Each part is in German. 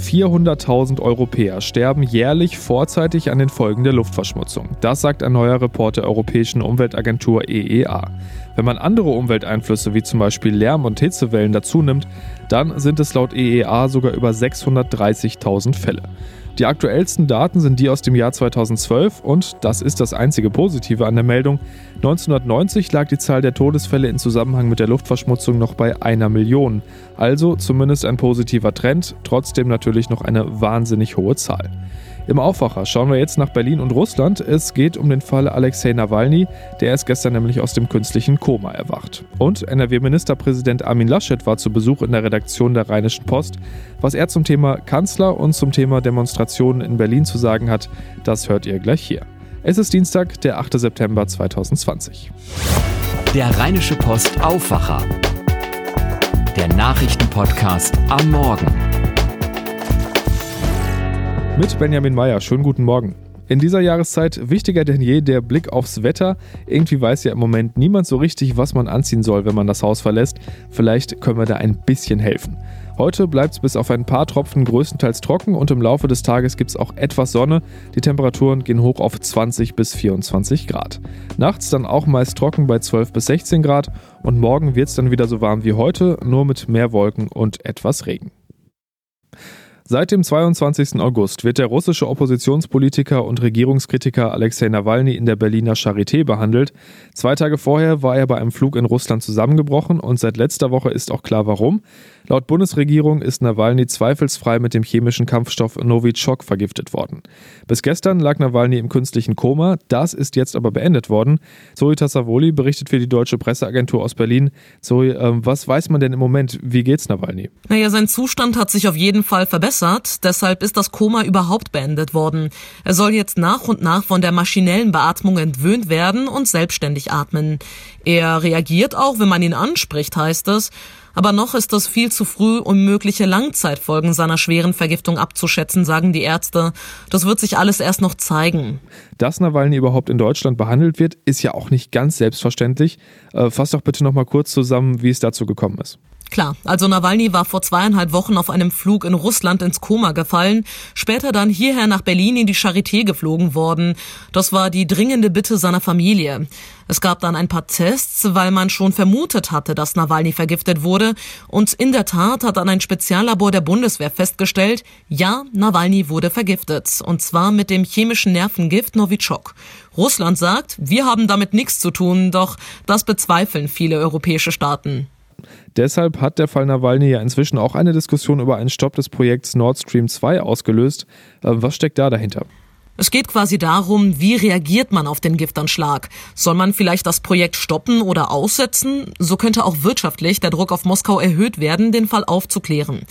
400.000 Europäer sterben jährlich vorzeitig an den Folgen der Luftverschmutzung. Das sagt ein neuer Report der Europäischen Umweltagentur EEA. Wenn man andere Umwelteinflüsse wie zum Beispiel Lärm und Hitzewellen dazu nimmt, dann sind es laut EEA sogar über 630.000 Fälle. Die aktuellsten Daten sind die aus dem Jahr 2012 und das ist das einzige Positive an der Meldung. 1990 lag die Zahl der Todesfälle in Zusammenhang mit der Luftverschmutzung noch bei einer Million. Also zumindest ein positiver Trend, trotzdem natürlich noch eine wahnsinnig hohe Zahl. Im Aufwacher schauen wir jetzt nach Berlin und Russland. Es geht um den Fall Alexei Nawalny, der ist gestern nämlich aus dem künstlichen Koma erwacht. Und NRW-Ministerpräsident Armin Laschet war zu Besuch in der Redaktion der Rheinischen Post. Was er zum Thema Kanzler und zum Thema Demonstrationen in Berlin zu sagen hat, das hört ihr gleich hier. Es ist Dienstag, der 8. September 2020. Der Rheinische Post Aufwacher. Der Nachrichtenpodcast am Morgen mit Benjamin Meyer. Schönen guten Morgen. In dieser Jahreszeit wichtiger denn je der Blick aufs Wetter. Irgendwie weiß ja im Moment niemand so richtig, was man anziehen soll, wenn man das Haus verlässt. Vielleicht können wir da ein bisschen helfen. Heute bleibt es bis auf ein paar Tropfen größtenteils trocken und im Laufe des Tages gibt es auch etwas Sonne. Die Temperaturen gehen hoch auf 20 bis 24 Grad. Nachts dann auch meist trocken bei 12 bis 16 Grad und morgen wird es dann wieder so warm wie heute, nur mit mehr Wolken und etwas Regen. Seit dem 22. August wird der russische Oppositionspolitiker und Regierungskritiker Alexei Nawalny in der Berliner Charité behandelt. Zwei Tage vorher war er bei einem Flug in Russland zusammengebrochen und seit letzter Woche ist auch klar warum. Laut Bundesregierung ist Nawalny zweifelsfrei mit dem chemischen Kampfstoff Novichok vergiftet worden. Bis gestern lag Nawalny im künstlichen Koma, das ist jetzt aber beendet worden. Zoe Tassavoli berichtet für die deutsche Presseagentur aus Berlin. Zoe, äh, was weiß man denn im Moment? Wie geht's Nawalny? Naja, sein Zustand hat sich auf jeden Fall verbessert verbessert, deshalb ist das Koma überhaupt beendet worden. Er soll jetzt nach und nach von der maschinellen Beatmung entwöhnt werden und selbstständig atmen. Er reagiert auch, wenn man ihn anspricht, heißt es. Aber noch ist es viel zu früh, um mögliche Langzeitfolgen seiner schweren Vergiftung abzuschätzen, sagen die Ärzte. Das wird sich alles erst noch zeigen. Dass Nawalny überhaupt in Deutschland behandelt wird, ist ja auch nicht ganz selbstverständlich. Äh, fass doch bitte noch mal kurz zusammen, wie es dazu gekommen ist. Klar, also Nawalny war vor zweieinhalb Wochen auf einem Flug in Russland ins Koma gefallen, später dann hierher nach Berlin in die Charité geflogen worden. Das war die dringende Bitte seiner Familie. Es gab dann ein paar Tests, weil man schon vermutet hatte, dass Nawalny vergiftet wurde. Und in der Tat hat dann ein Speziallabor der Bundeswehr festgestellt, ja, Nawalny wurde vergiftet. Und zwar mit dem chemischen Nervengift Novichok. Russland sagt, wir haben damit nichts zu tun, doch das bezweifeln viele europäische Staaten. Deshalb hat der Fall Nawalny ja inzwischen auch eine Diskussion über einen Stopp des Projekts Nord Stream 2 ausgelöst. Äh, was steckt da dahinter? Es geht quasi darum, wie reagiert man auf den Giftanschlag? Soll man vielleicht das Projekt stoppen oder aussetzen? So könnte auch wirtschaftlich der Druck auf Moskau erhöht werden, den Fall aufzuklären.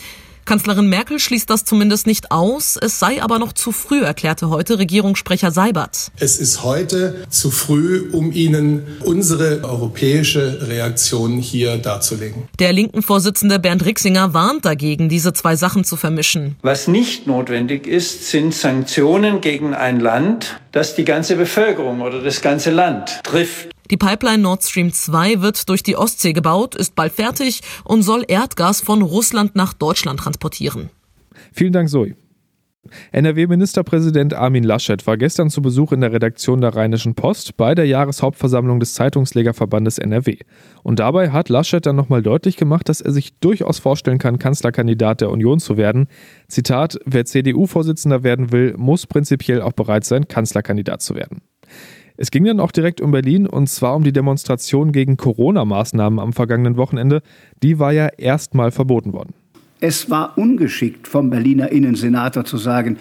Kanzlerin Merkel schließt das zumindest nicht aus. Es sei aber noch zu früh, erklärte heute Regierungssprecher Seibert. Es ist heute zu früh, um Ihnen unsere europäische Reaktion hier darzulegen. Der linken Vorsitzende Bernd Rixinger warnt dagegen, diese zwei Sachen zu vermischen. Was nicht notwendig ist, sind Sanktionen gegen ein Land, das die ganze Bevölkerung oder das ganze Land trifft. Die Pipeline Nord Stream 2 wird durch die Ostsee gebaut, ist bald fertig und soll Erdgas von Russland nach Deutschland transportieren. Vielen Dank, Zoe. NRW-Ministerpräsident Armin Laschet war gestern zu Besuch in der Redaktion der Rheinischen Post bei der Jahreshauptversammlung des Zeitungslegerverbandes NRW. Und dabei hat Laschet dann nochmal deutlich gemacht, dass er sich durchaus vorstellen kann, Kanzlerkandidat der Union zu werden. Zitat: Wer CDU-Vorsitzender werden will, muss prinzipiell auch bereit sein, Kanzlerkandidat zu werden. Es ging dann auch direkt um Berlin und zwar um die Demonstration gegen Corona-Maßnahmen am vergangenen Wochenende. Die war ja erstmal verboten worden. Es war ungeschickt vom Berliner Innensenator zu sagen,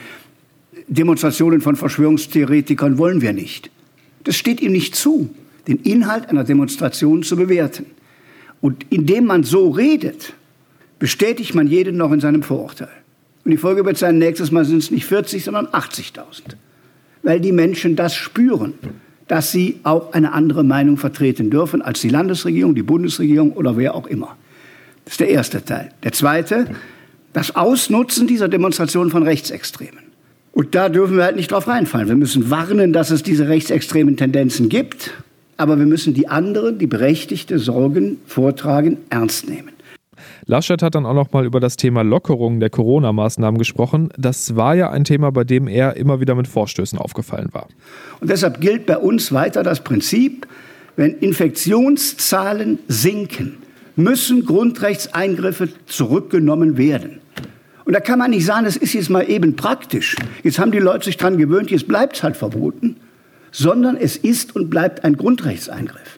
Demonstrationen von Verschwörungstheoretikern wollen wir nicht. Das steht ihm nicht zu, den Inhalt einer Demonstration zu bewerten. Und indem man so redet, bestätigt man jeden noch in seinem Vorurteil. Und die Folge wird sein, nächstes Mal sind es nicht 40, sondern 80.000. Weil die Menschen das spüren dass sie auch eine andere Meinung vertreten dürfen als die Landesregierung, die Bundesregierung oder wer auch immer. Das ist der erste Teil. Der zweite, das Ausnutzen dieser Demonstration von Rechtsextremen. Und da dürfen wir halt nicht drauf reinfallen. Wir müssen warnen, dass es diese rechtsextremen Tendenzen gibt, aber wir müssen die anderen, die berechtigte Sorgen vortragen, ernst nehmen. Laschet hat dann auch noch mal über das Thema Lockerung der Corona-Maßnahmen gesprochen. Das war ja ein Thema, bei dem er immer wieder mit Vorstößen aufgefallen war. Und deshalb gilt bei uns weiter das Prinzip, wenn Infektionszahlen sinken, müssen Grundrechtseingriffe zurückgenommen werden. Und da kann man nicht sagen, das ist jetzt mal eben praktisch. Jetzt haben die Leute sich daran gewöhnt, jetzt bleibt es halt verboten, sondern es ist und bleibt ein Grundrechtseingriff.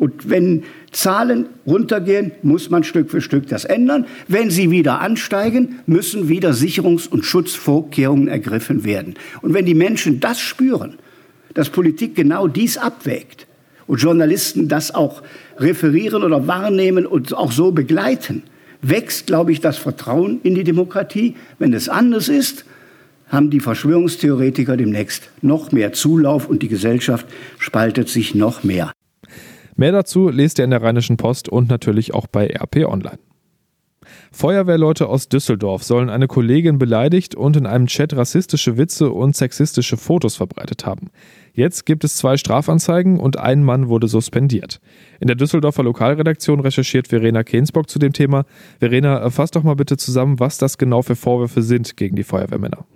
Und wenn Zahlen runtergehen, muss man Stück für Stück das ändern. Wenn sie wieder ansteigen, müssen wieder Sicherungs- und Schutzvorkehrungen ergriffen werden. Und wenn die Menschen das spüren, dass Politik genau dies abwägt und Journalisten das auch referieren oder wahrnehmen und auch so begleiten, wächst, glaube ich, das Vertrauen in die Demokratie. Wenn es anders ist, haben die Verschwörungstheoretiker demnächst noch mehr Zulauf und die Gesellschaft spaltet sich noch mehr. Mehr dazu lest ihr in der Rheinischen Post und natürlich auch bei RP Online. Feuerwehrleute aus Düsseldorf sollen eine Kollegin beleidigt und in einem Chat rassistische Witze und sexistische Fotos verbreitet haben. Jetzt gibt es zwei Strafanzeigen und ein Mann wurde suspendiert. In der Düsseldorfer Lokalredaktion recherchiert Verena Kensbock zu dem Thema. Verena, fass doch mal bitte zusammen, was das genau für Vorwürfe sind gegen die Feuerwehrmänner.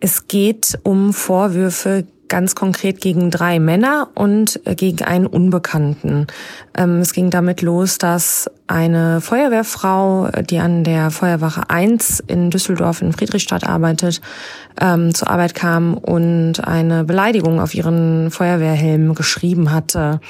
Es geht um Vorwürfe ganz konkret gegen drei Männer und äh, gegen einen Unbekannten. Ähm, es ging damit los, dass eine Feuerwehrfrau, die an der Feuerwache 1 in Düsseldorf in Friedrichstadt arbeitet, ähm, zur Arbeit kam und eine Beleidigung auf ihren Feuerwehrhelm geschrieben hatte.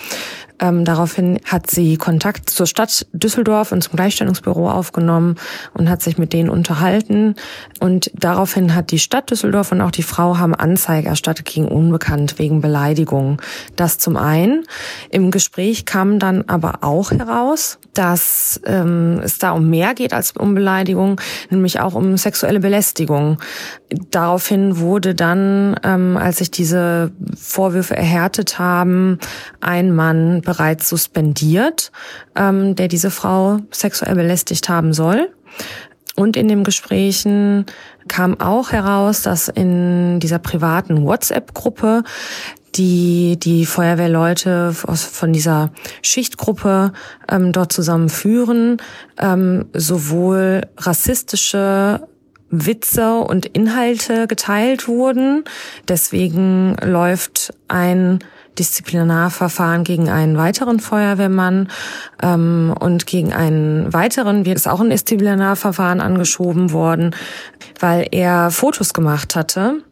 Ähm, daraufhin hat sie Kontakt zur Stadt Düsseldorf und zum Gleichstellungsbüro aufgenommen und hat sich mit denen unterhalten. Und daraufhin hat die Stadt Düsseldorf und auch die Frau haben Anzeige erstattet gegen Unbekannt wegen Beleidigung. Das zum einen. Im Gespräch kam dann aber auch heraus, dass ähm, es da um mehr geht als um Beleidigung, nämlich auch um sexuelle Belästigung. Daraufhin wurde dann, ähm, als sich diese Vorwürfe erhärtet haben, ein Mann bereits suspendiert, ähm, der diese Frau sexuell belästigt haben soll. Und in den Gesprächen kam auch heraus, dass in dieser privaten WhatsApp-Gruppe die die Feuerwehrleute von dieser Schichtgruppe ähm, dort zusammenführen, ähm, sowohl rassistische Witze und Inhalte geteilt wurden. Deswegen läuft ein Disziplinarverfahren gegen einen weiteren Feuerwehrmann ähm, und gegen einen weiteren wird es auch ein Disziplinarverfahren angeschoben worden, weil er Fotos gemacht hatte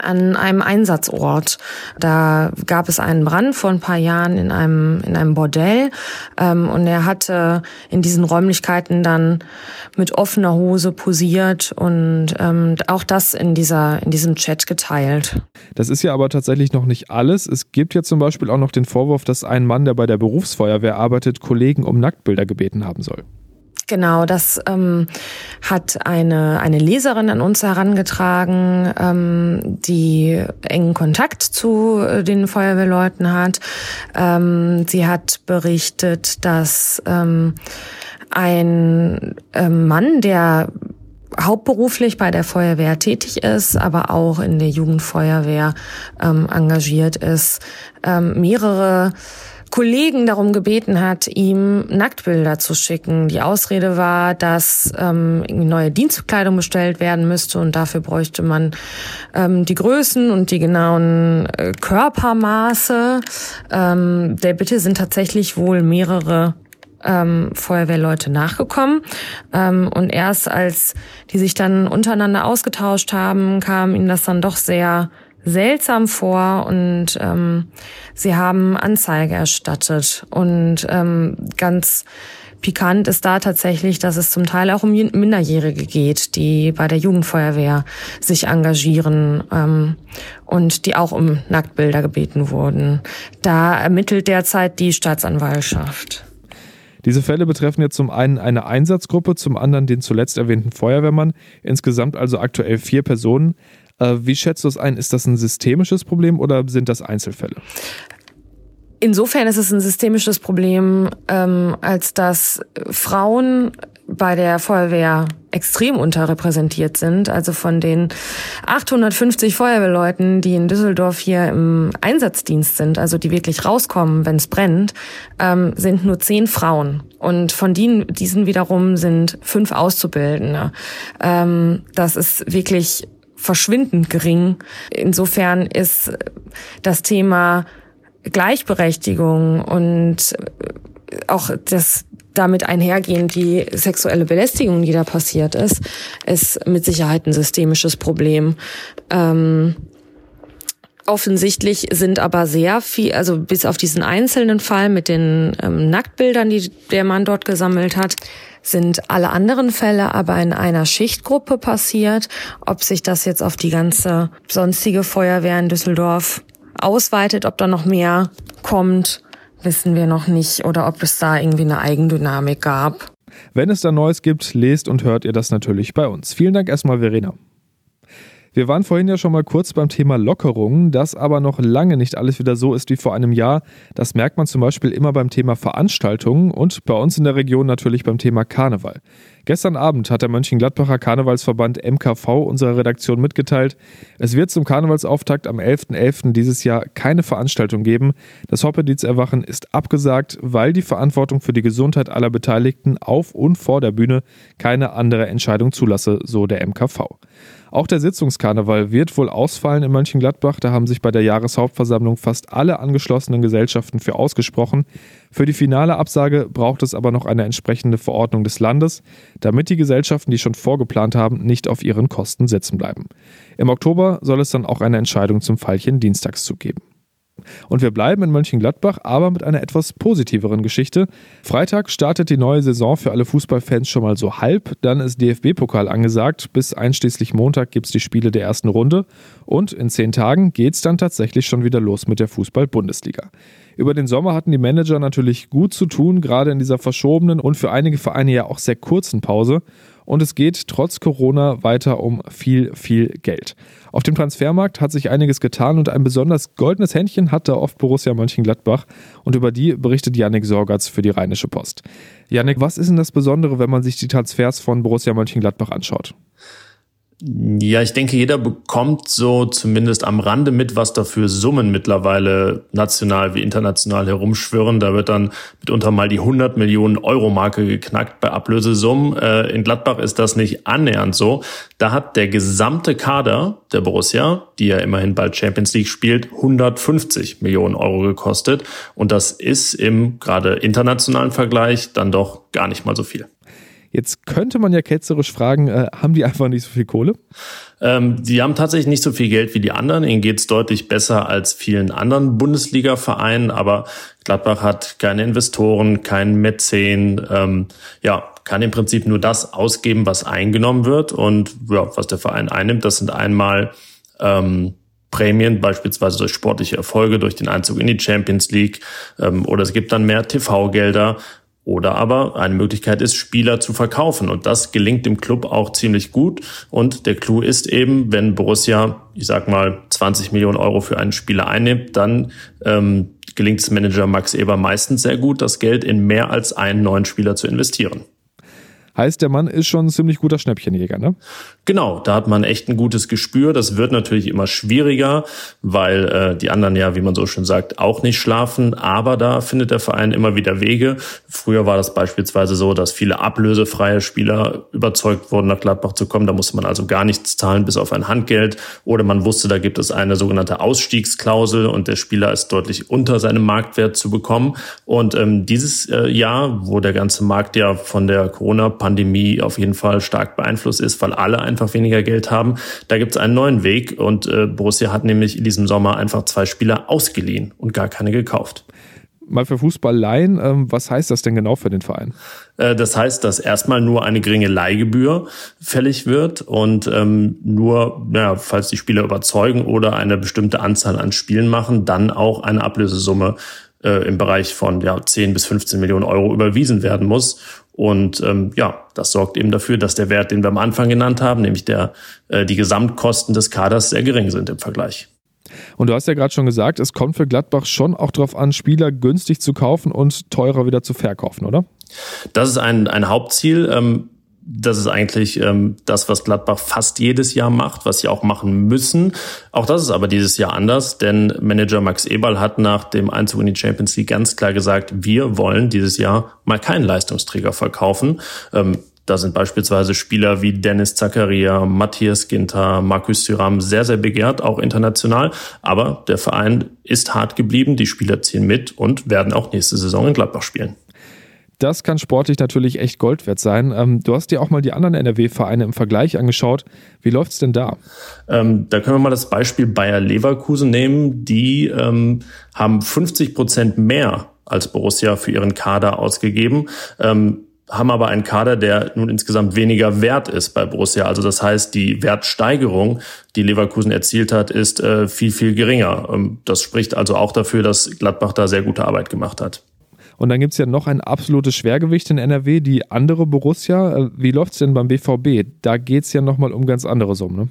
an einem Einsatzort. Da gab es einen Brand vor ein paar Jahren in einem in einem Bordell ähm, und er hatte in diesen Räumlichkeiten dann mit offener Hose posiert und ähm, auch das in dieser in diesem Chat geteilt. Das ist ja aber tatsächlich noch nicht alles. Es gibt ja zum Beispiel auch noch den Vorwurf, dass ein Mann, der bei der Berufsfeuerwehr arbeitet, Kollegen um Nacktbilder gebeten haben soll. Genau, das ähm, hat eine, eine Leserin an uns herangetragen, ähm, die engen Kontakt zu äh, den Feuerwehrleuten hat. Ähm, sie hat berichtet, dass ähm, ein ähm, Mann, der hauptberuflich bei der Feuerwehr tätig ist, aber auch in der Jugendfeuerwehr ähm, engagiert ist, ähm, mehrere Kollegen darum gebeten hat, ihm Nacktbilder zu schicken. Die Ausrede war, dass ähm, neue Dienstkleidung bestellt werden müsste und dafür bräuchte man ähm, die Größen und die genauen äh, Körpermaße. Ähm, der Bitte sind tatsächlich wohl mehrere ähm, Feuerwehrleute nachgekommen. Ähm, und erst als die sich dann untereinander ausgetauscht haben, kam ihnen das dann doch sehr seltsam vor und ähm, sie haben Anzeige erstattet. Und ähm, ganz pikant ist da tatsächlich, dass es zum Teil auch um Minderjährige geht, die bei der Jugendfeuerwehr sich engagieren ähm, und die auch um Nacktbilder gebeten wurden. Da ermittelt derzeit die Staatsanwaltschaft. Diese Fälle betreffen jetzt zum einen eine Einsatzgruppe, zum anderen den zuletzt erwähnten Feuerwehrmann, insgesamt also aktuell vier Personen. Äh, wie schätzt du es ein? Ist das ein systemisches Problem oder sind das Einzelfälle? Insofern ist es ein systemisches Problem, ähm, als dass Frauen bei der Feuerwehr extrem unterrepräsentiert sind. Also von den 850 Feuerwehrleuten, die in Düsseldorf hier im Einsatzdienst sind, also die wirklich rauskommen, wenn es brennt, ähm, sind nur zehn Frauen. Und von denen, diesen wiederum sind fünf Auszubildende. Ähm, das ist wirklich verschwindend gering. Insofern ist das Thema Gleichberechtigung und auch das damit einhergehend die sexuelle Belästigung, die da passiert ist, ist mit Sicherheit ein systemisches Problem. Ähm, offensichtlich sind aber sehr viel, also bis auf diesen einzelnen Fall mit den ähm, Nacktbildern, die der Mann dort gesammelt hat, sind alle anderen Fälle aber in einer Schichtgruppe passiert. Ob sich das jetzt auf die ganze sonstige Feuerwehr in Düsseldorf ausweitet, ob da noch mehr kommt, wissen wir noch nicht oder ob es da irgendwie eine Eigendynamik gab. Wenn es da Neues gibt, lest und hört ihr das natürlich bei uns. Vielen Dank erstmal, Verena. Wir waren vorhin ja schon mal kurz beim Thema Lockerungen, dass aber noch lange nicht alles wieder so ist wie vor einem Jahr. Das merkt man zum Beispiel immer beim Thema Veranstaltungen und bei uns in der Region natürlich beim Thema Karneval. Gestern Abend hat der Mönchengladbacher Karnevalsverband MKV unserer Redaktion mitgeteilt, es wird zum Karnevalsauftakt am 11.11. .11. dieses Jahr keine Veranstaltung geben. Das Hoppedienst-Erwachen ist abgesagt, weil die Verantwortung für die Gesundheit aller Beteiligten auf und vor der Bühne keine andere Entscheidung zulasse, so der MKV. Auch der Sitzungskarneval wird wohl ausfallen in Mönchengladbach. Da haben sich bei der Jahreshauptversammlung fast alle angeschlossenen Gesellschaften für ausgesprochen. Für die finale Absage braucht es aber noch eine entsprechende Verordnung des Landes, damit die Gesellschaften, die schon vorgeplant haben, nicht auf ihren Kosten sitzen bleiben. Im Oktober soll es dann auch eine Entscheidung zum Fallchen Dienstagszug geben. Und wir bleiben in Mönchengladbach, aber mit einer etwas positiveren Geschichte. Freitag startet die neue Saison für alle Fußballfans schon mal so halb. Dann ist DFB-Pokal angesagt. Bis einschließlich Montag gibt es die Spiele der ersten Runde. Und in zehn Tagen geht es dann tatsächlich schon wieder los mit der Fußball-Bundesliga. Über den Sommer hatten die Manager natürlich gut zu tun, gerade in dieser verschobenen und für einige Vereine ja auch sehr kurzen Pause. Und es geht trotz Corona weiter um viel, viel Geld. Auf dem Transfermarkt hat sich einiges getan und ein besonders goldenes Händchen hat da oft Borussia Mönchengladbach. Und über die berichtet Yannick Sorgatz für die Rheinische Post. Yannick, was ist denn das Besondere, wenn man sich die Transfers von Borussia Mönchengladbach anschaut? Ja, ich denke, jeder bekommt so zumindest am Rande mit, was da für Summen mittlerweile national wie international herumschwirren. Da wird dann mitunter mal die 100 Millionen Euro Marke geknackt bei Ablösesummen. Äh, in Gladbach ist das nicht annähernd so. Da hat der gesamte Kader der Borussia, die ja immerhin bald Champions League spielt, 150 Millionen Euro gekostet. Und das ist im gerade internationalen Vergleich dann doch gar nicht mal so viel. Jetzt könnte man ja ketzerisch fragen, äh, haben die einfach nicht so viel Kohle? Ähm, die haben tatsächlich nicht so viel Geld wie die anderen. Ihnen geht es deutlich besser als vielen anderen Bundesliga-Vereinen, aber Gladbach hat keine Investoren, keinen Mäzen, ähm, ja, kann im Prinzip nur das ausgeben, was eingenommen wird. Und ja, was der Verein einnimmt, das sind einmal ähm, Prämien, beispielsweise durch sportliche Erfolge, durch den Einzug in die Champions League, ähm, oder es gibt dann mehr TV-Gelder. Oder aber eine Möglichkeit ist, Spieler zu verkaufen. Und das gelingt dem Club auch ziemlich gut. Und der Clou ist eben, wenn Borussia, ich sag mal, 20 Millionen Euro für einen Spieler einnimmt, dann ähm, gelingt es Manager Max Eber meistens sehr gut, das Geld in mehr als einen neuen Spieler zu investieren. Heißt, der Mann ist schon ein ziemlich guter Schnäppchenjäger, ne? Genau, da hat man echt ein gutes Gespür. Das wird natürlich immer schwieriger, weil äh, die anderen ja, wie man so schön sagt, auch nicht schlafen. Aber da findet der Verein immer wieder Wege. Früher war das beispielsweise so, dass viele ablösefreie Spieler überzeugt wurden, nach Gladbach zu kommen. Da musste man also gar nichts zahlen, bis auf ein Handgeld. Oder man wusste, da gibt es eine sogenannte Ausstiegsklausel und der Spieler ist deutlich unter seinem Marktwert zu bekommen. Und ähm, dieses äh, Jahr, wo der ganze Markt ja von der Corona-Pandemie Pandemie auf jeden Fall stark beeinflusst ist, weil alle einfach weniger Geld haben. Da gibt es einen neuen Weg und äh, Borussia hat nämlich in diesem Sommer einfach zwei Spieler ausgeliehen und gar keine gekauft mal für Fußball leihen. Ähm, was heißt das denn genau für den Verein? Äh, das heißt, dass erstmal nur eine geringe Leihgebühr fällig wird und ähm, nur, naja, falls die Spieler überzeugen oder eine bestimmte Anzahl an Spielen machen, dann auch eine Ablösesumme äh, im Bereich von ja, 10 bis 15 Millionen Euro überwiesen werden muss. Und ähm, ja, das sorgt eben dafür, dass der Wert, den wir am Anfang genannt haben, nämlich der, äh, die Gesamtkosten des Kaders sehr gering sind im Vergleich. Und du hast ja gerade schon gesagt, es kommt für Gladbach schon auch darauf an, Spieler günstig zu kaufen und teurer wieder zu verkaufen, oder? Das ist ein, ein Hauptziel. Ähm, das ist eigentlich ähm, das, was Gladbach fast jedes Jahr macht, was sie auch machen müssen. Auch das ist aber dieses Jahr anders, denn Manager Max Eberl hat nach dem Einzug in die Champions League ganz klar gesagt, wir wollen dieses Jahr mal keinen Leistungsträger verkaufen. Ähm, da sind beispielsweise Spieler wie Dennis Zakaria, Matthias Ginter, Markus Thuram sehr, sehr begehrt, auch international. Aber der Verein ist hart geblieben, die Spieler ziehen mit und werden auch nächste Saison in Gladbach spielen. Das kann sportlich natürlich echt Gold wert sein. Ähm, du hast dir auch mal die anderen NRW-Vereine im Vergleich angeschaut. Wie läuft es denn da? Ähm, da können wir mal das Beispiel Bayer Leverkusen nehmen. Die ähm, haben 50 Prozent mehr als Borussia für ihren Kader ausgegeben. Ähm, haben aber einen Kader, der nun insgesamt weniger wert ist bei Borussia. Also das heißt, die Wertsteigerung, die Leverkusen erzielt hat, ist äh, viel, viel geringer. Ähm, das spricht also auch dafür, dass Gladbach da sehr gute Arbeit gemacht hat. Und dann gibt es ja noch ein absolutes Schwergewicht in NRW, die andere Borussia. Äh, wie läuft es denn beim BVB? Da geht es ja nochmal um ganz andere Summen. Ne?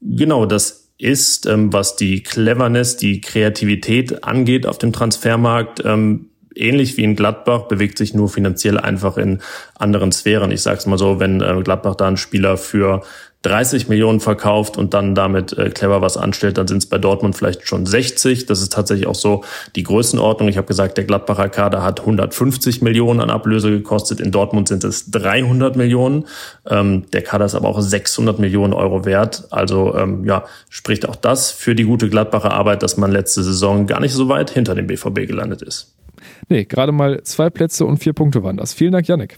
Genau, das ist, ähm, was die Cleverness, die Kreativität angeht auf dem Transfermarkt, ähm, ähnlich wie in Gladbach, bewegt sich nur finanziell einfach in anderen Sphären. Ich sage es mal so, wenn äh, Gladbach da einen Spieler für 30 Millionen verkauft und dann damit äh, clever was anstellt, dann sind es bei Dortmund vielleicht schon 60. Das ist tatsächlich auch so die Größenordnung. Ich habe gesagt, der Gladbacher Kader hat 150 Millionen an Ablöse gekostet. In Dortmund sind es 300 Millionen. Ähm, der Kader ist aber auch 600 Millionen Euro wert. Also ähm, ja, spricht auch das für die gute Gladbacher Arbeit, dass man letzte Saison gar nicht so weit hinter dem BVB gelandet ist. Nee, gerade mal zwei Plätze und vier Punkte waren das. Vielen Dank, Yannick.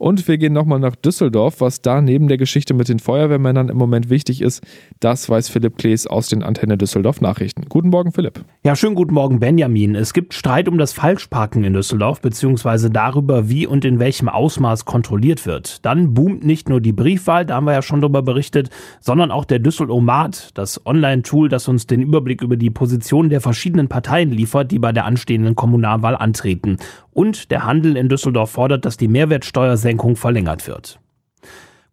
Und wir gehen nochmal nach Düsseldorf, was da neben der Geschichte mit den Feuerwehrmännern im Moment wichtig ist. Das weiß Philipp Klees aus den Antenne Düsseldorf Nachrichten. Guten Morgen, Philipp. Ja, schönen guten Morgen, Benjamin. Es gibt Streit um das Falschparken in Düsseldorf, beziehungsweise darüber, wie und in welchem Ausmaß kontrolliert wird. Dann boomt nicht nur die Briefwahl, da haben wir ja schon darüber berichtet, sondern auch der Düsselomat, das Online-Tool, das uns den Überblick über die Positionen der verschiedenen Parteien liefert, die bei der anstehenden Kommunalwahl antreten. Und der Handel in Düsseldorf fordert, dass die Mehrwertsteuersenkung verlängert wird.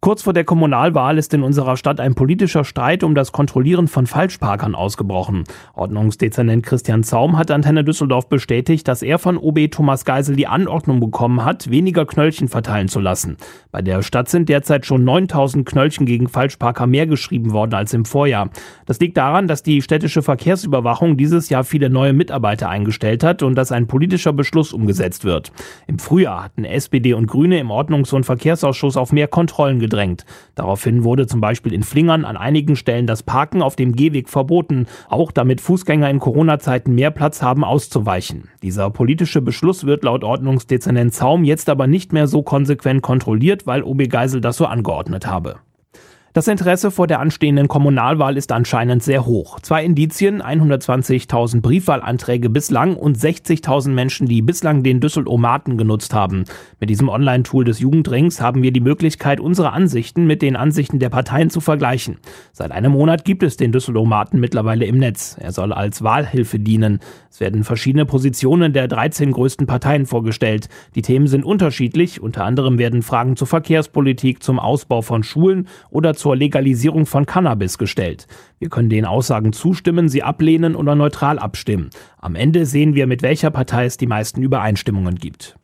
Kurz vor der Kommunalwahl ist in unserer Stadt ein politischer Streit um das Kontrollieren von Falschparkern ausgebrochen. Ordnungsdezernent Christian Zaum hat Antenne Düsseldorf bestätigt, dass er von OB Thomas Geisel die Anordnung bekommen hat, weniger Knöllchen verteilen zu lassen. Bei der Stadt sind derzeit schon 9000 Knöllchen gegen Falschparker mehr geschrieben worden als im Vorjahr. Das liegt daran, dass die städtische Verkehrsüberwachung dieses Jahr viele neue Mitarbeiter eingestellt hat und dass ein politischer Beschluss umgesetzt wird. Im Frühjahr hatten SPD und Grüne im Ordnungs- und Verkehrsausschuss auf mehr Kontrollen gedrängt. Daraufhin wurde zum Beispiel in Flingern an einigen Stellen das Parken auf dem Gehweg verboten, auch damit Fußgänger in Corona-Zeiten mehr Platz haben auszuweichen. Dieser politische Beschluss wird laut Ordnungsdezernent Zaum jetzt aber nicht mehr so konsequent kontrolliert, weil OB Geisel das so angeordnet habe. Das Interesse vor der anstehenden Kommunalwahl ist anscheinend sehr hoch. Zwei Indizien, 120.000 Briefwahlanträge bislang und 60.000 Menschen, die bislang den Düsselomaten genutzt haben. Mit diesem Online-Tool des Jugendrings haben wir die Möglichkeit, unsere Ansichten mit den Ansichten der Parteien zu vergleichen. Seit einem Monat gibt es den Düsselomaten mittlerweile im Netz. Er soll als Wahlhilfe dienen. Es werden verschiedene Positionen der 13 größten Parteien vorgestellt. Die Themen sind unterschiedlich. Unter anderem werden Fragen zur Verkehrspolitik, zum Ausbau von Schulen oder zur zur Legalisierung von Cannabis gestellt. Wir können den Aussagen zustimmen, sie ablehnen oder neutral abstimmen. Am Ende sehen wir, mit welcher Partei es die meisten Übereinstimmungen gibt.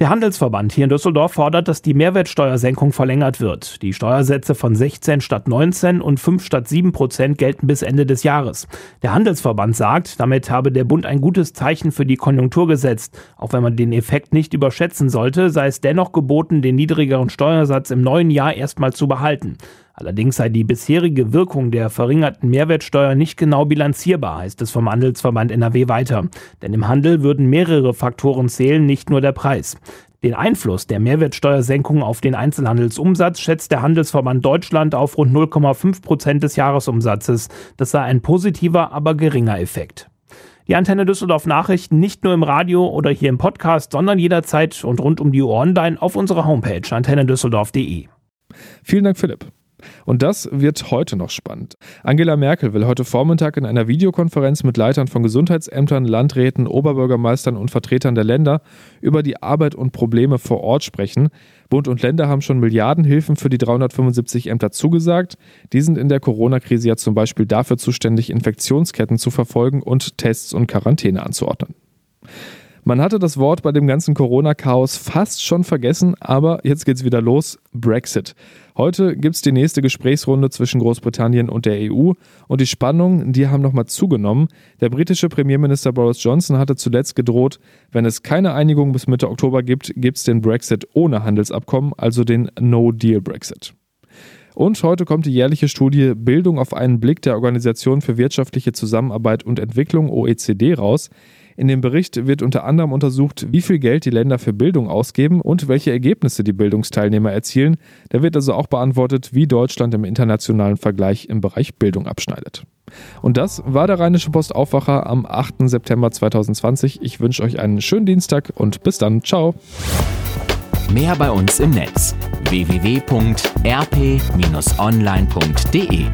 Der Handelsverband hier in Düsseldorf fordert, dass die Mehrwertsteuersenkung verlängert wird. Die Steuersätze von 16 statt 19 und 5 statt 7 Prozent gelten bis Ende des Jahres. Der Handelsverband sagt, damit habe der Bund ein gutes Zeichen für die Konjunktur gesetzt. Auch wenn man den Effekt nicht überschätzen sollte, sei es dennoch geboten, den niedrigeren Steuersatz im neuen Jahr erstmal zu behalten. Allerdings sei die bisherige Wirkung der verringerten Mehrwertsteuer nicht genau bilanzierbar, heißt es vom Handelsverband NRW weiter. Denn im Handel würden mehrere Faktoren zählen, nicht nur der Preis. Den Einfluss der Mehrwertsteuersenkung auf den Einzelhandelsumsatz schätzt der Handelsverband Deutschland auf rund 0,5 Prozent des Jahresumsatzes. Das sei ein positiver, aber geringer Effekt. Die Antenne Düsseldorf Nachrichten nicht nur im Radio oder hier im Podcast, sondern jederzeit und rund um die Uhr online auf unserer Homepage antennedüsseldorf.de. Vielen Dank, Philipp. Und das wird heute noch spannend. Angela Merkel will heute Vormittag in einer Videokonferenz mit Leitern von Gesundheitsämtern, Landräten, Oberbürgermeistern und Vertretern der Länder über die Arbeit und Probleme vor Ort sprechen. Bund und Länder haben schon Milliardenhilfen für die 375 Ämter zugesagt. Die sind in der Corona-Krise ja zum Beispiel dafür zuständig, Infektionsketten zu verfolgen und Tests und Quarantäne anzuordnen. Man hatte das Wort bei dem ganzen Corona-Chaos fast schon vergessen, aber jetzt geht's wieder los. Brexit. Heute gibt's die nächste Gesprächsrunde zwischen Großbritannien und der EU und die Spannungen, die haben nochmal zugenommen. Der britische Premierminister Boris Johnson hatte zuletzt gedroht, wenn es keine Einigung bis Mitte Oktober gibt, gibt's den Brexit ohne Handelsabkommen, also den No-Deal-Brexit. Und heute kommt die jährliche Studie Bildung auf einen Blick der Organisation für wirtschaftliche Zusammenarbeit und Entwicklung OECD raus. In dem Bericht wird unter anderem untersucht, wie viel Geld die Länder für Bildung ausgeben und welche Ergebnisse die Bildungsteilnehmer erzielen. Da wird also auch beantwortet, wie Deutschland im internationalen Vergleich im Bereich Bildung abschneidet. Und das war der Rheinische Post Aufwacher am 8. September 2020. Ich wünsche euch einen schönen Dienstag und bis dann. Ciao. Mehr bei uns im Netz www.rp-online.de